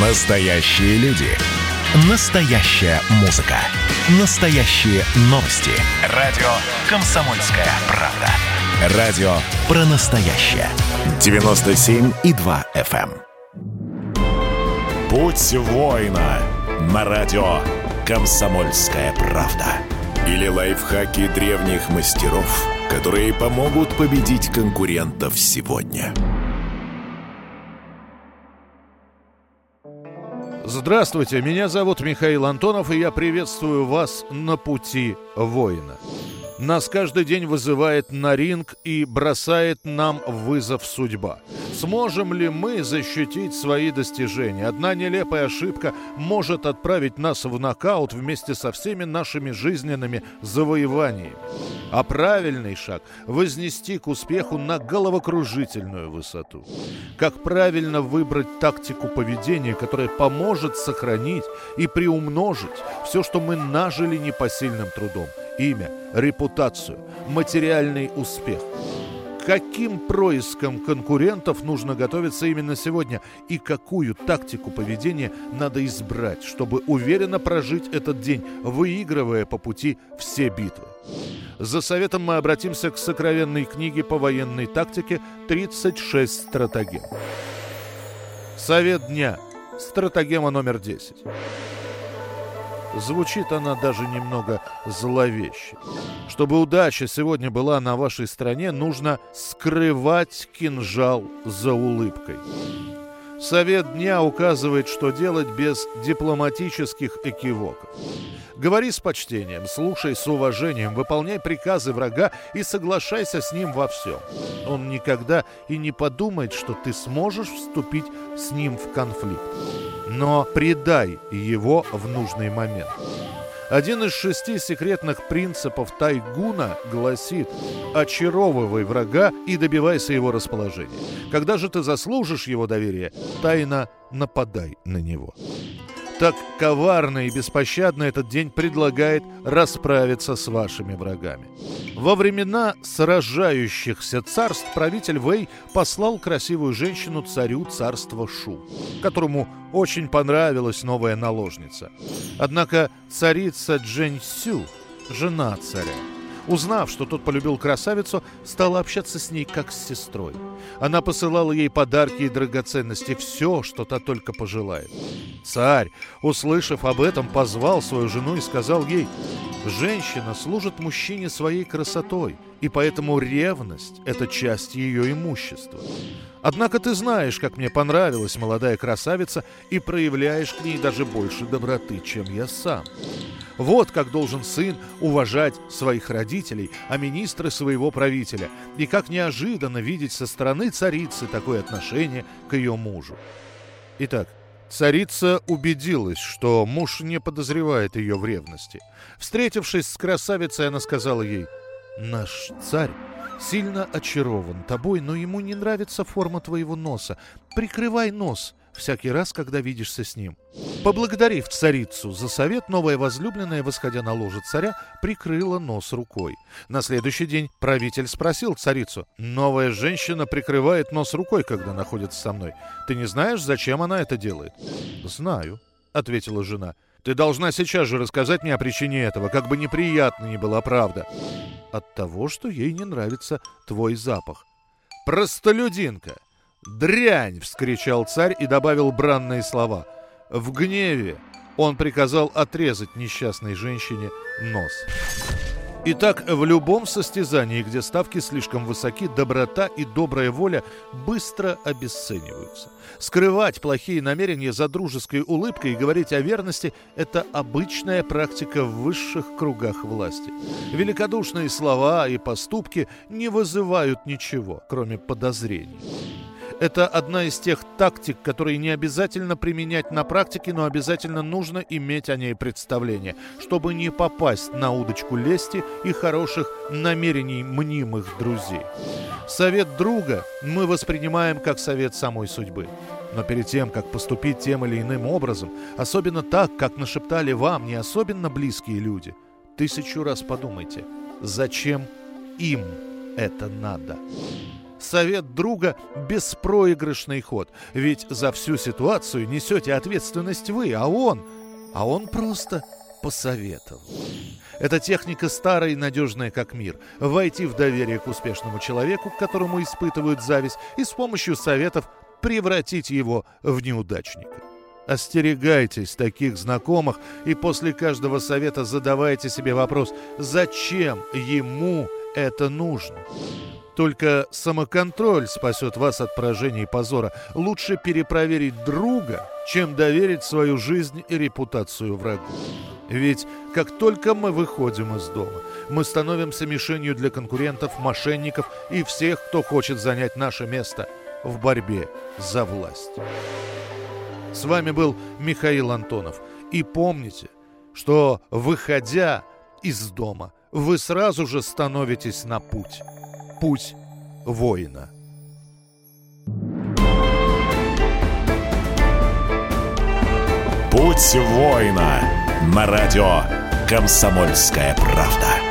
Настоящие люди. Настоящая музыка. Настоящие новости. Радио «Комсомольская правда». Радио про настоящее. 97,2 FM. эм. Путь воина на радио «Комсомольская правда». Или лайфхаки древних мастеров, которые помогут победить конкурентов сегодня. Здравствуйте, меня зовут Михаил Антонов, и я приветствую вас на пути воина. Нас каждый день вызывает на ринг и бросает нам вызов судьба. Сможем ли мы защитить свои достижения? Одна нелепая ошибка может отправить нас в нокаут вместе со всеми нашими жизненными завоеваниями. А правильный шаг – вознести к успеху на головокружительную высоту. Как правильно выбрать тактику поведения, которая поможет сохранить и приумножить все, что мы нажили непосильным трудом – имя, репутацию, материальный успех. Каким происком конкурентов нужно готовиться именно сегодня и какую тактику поведения надо избрать, чтобы уверенно прожить этот день, выигрывая по пути все битвы. За советом мы обратимся к сокровенной книге по военной тактике «36 стратегем». Совет дня. Стратегема номер 10. Звучит она даже немного зловеще. Чтобы удача сегодня была на вашей стороне, нужно скрывать кинжал за улыбкой. Совет дня указывает, что делать без дипломатических экивоков. Говори с почтением, слушай с уважением, выполняй приказы врага и соглашайся с ним во всем. Он никогда и не подумает, что ты сможешь вступить с ним в конфликт. Но предай его в нужный момент. Один из шести секретных принципов Тайгуна гласит «Очаровывай врага и добивайся его расположения. Когда же ты заслужишь его доверие, тайно нападай на него». Так коварно и беспощадно этот день предлагает расправиться с вашими врагами. Во времена сражающихся царств правитель Вэй послал красивую женщину царю царства Шу, которому очень понравилась новая наложница. Однако царица Джень Сю, жена царя, Узнав, что тот полюбил красавицу, стала общаться с ней как с сестрой. Она посылала ей подарки и драгоценности, все, что та только пожелает. Царь, услышав об этом, позвал свою жену и сказал ей, «Женщина служит мужчине своей красотой, и поэтому ревность – это часть ее имущества. Однако ты знаешь, как мне понравилась молодая красавица, и проявляешь к ней даже больше доброты, чем я сам. Вот как должен сын уважать своих родителей, а министры своего правителя. И как неожиданно видеть со стороны царицы такое отношение к ее мужу. Итак, Царица убедилась, что муж не подозревает ее в ревности. Встретившись с красавицей, она сказала ей, «Наш царь сильно очарован тобой, но ему не нравится форма твоего носа. Прикрывай нос, всякий раз, когда видишься с ним. Поблагодарив царицу за совет, новая возлюбленная, восходя на ложе царя, прикрыла нос рукой. На следующий день правитель спросил царицу, «Новая женщина прикрывает нос рукой, когда находится со мной. Ты не знаешь, зачем она это делает?» «Знаю», — ответила жена. «Ты должна сейчас же рассказать мне о причине этого, как бы неприятна ни была правда». «От того, что ей не нравится твой запах». «Простолюдинка!» «Дрянь!» — вскричал царь и добавил бранные слова. В гневе он приказал отрезать несчастной женщине нос. Итак, в любом состязании, где ставки слишком высоки, доброта и добрая воля быстро обесцениваются. Скрывать плохие намерения за дружеской улыбкой и говорить о верности – это обычная практика в высших кругах власти. Великодушные слова и поступки не вызывают ничего, кроме подозрений. Это одна из тех тактик, которые не обязательно применять на практике, но обязательно нужно иметь о ней представление, чтобы не попасть на удочку лести и хороших намерений мнимых друзей. Совет друга мы воспринимаем как совет самой судьбы. Но перед тем, как поступить тем или иным образом, особенно так, как нашептали вам не особенно близкие люди, тысячу раз подумайте, зачем им это надо. Совет друга – беспроигрышный ход. Ведь за всю ситуацию несете ответственность вы, а он... А он просто посоветовал. Эта техника старая и надежная как мир. Войти в доверие к успешному человеку, к которому испытывают зависть, и с помощью советов превратить его в неудачника. Остерегайтесь таких знакомых и после каждого совета задавайте себе вопрос, зачем ему это нужно? Только самоконтроль спасет вас от поражения и позора. Лучше перепроверить друга, чем доверить свою жизнь и репутацию врагу. Ведь как только мы выходим из дома, мы становимся мишенью для конкурентов, мошенников и всех, кто хочет занять наше место в борьбе за власть. С вами был Михаил Антонов. И помните, что выходя из дома, вы сразу же становитесь на путь. Путь воина. Путь воина на радио «Комсомольская правда».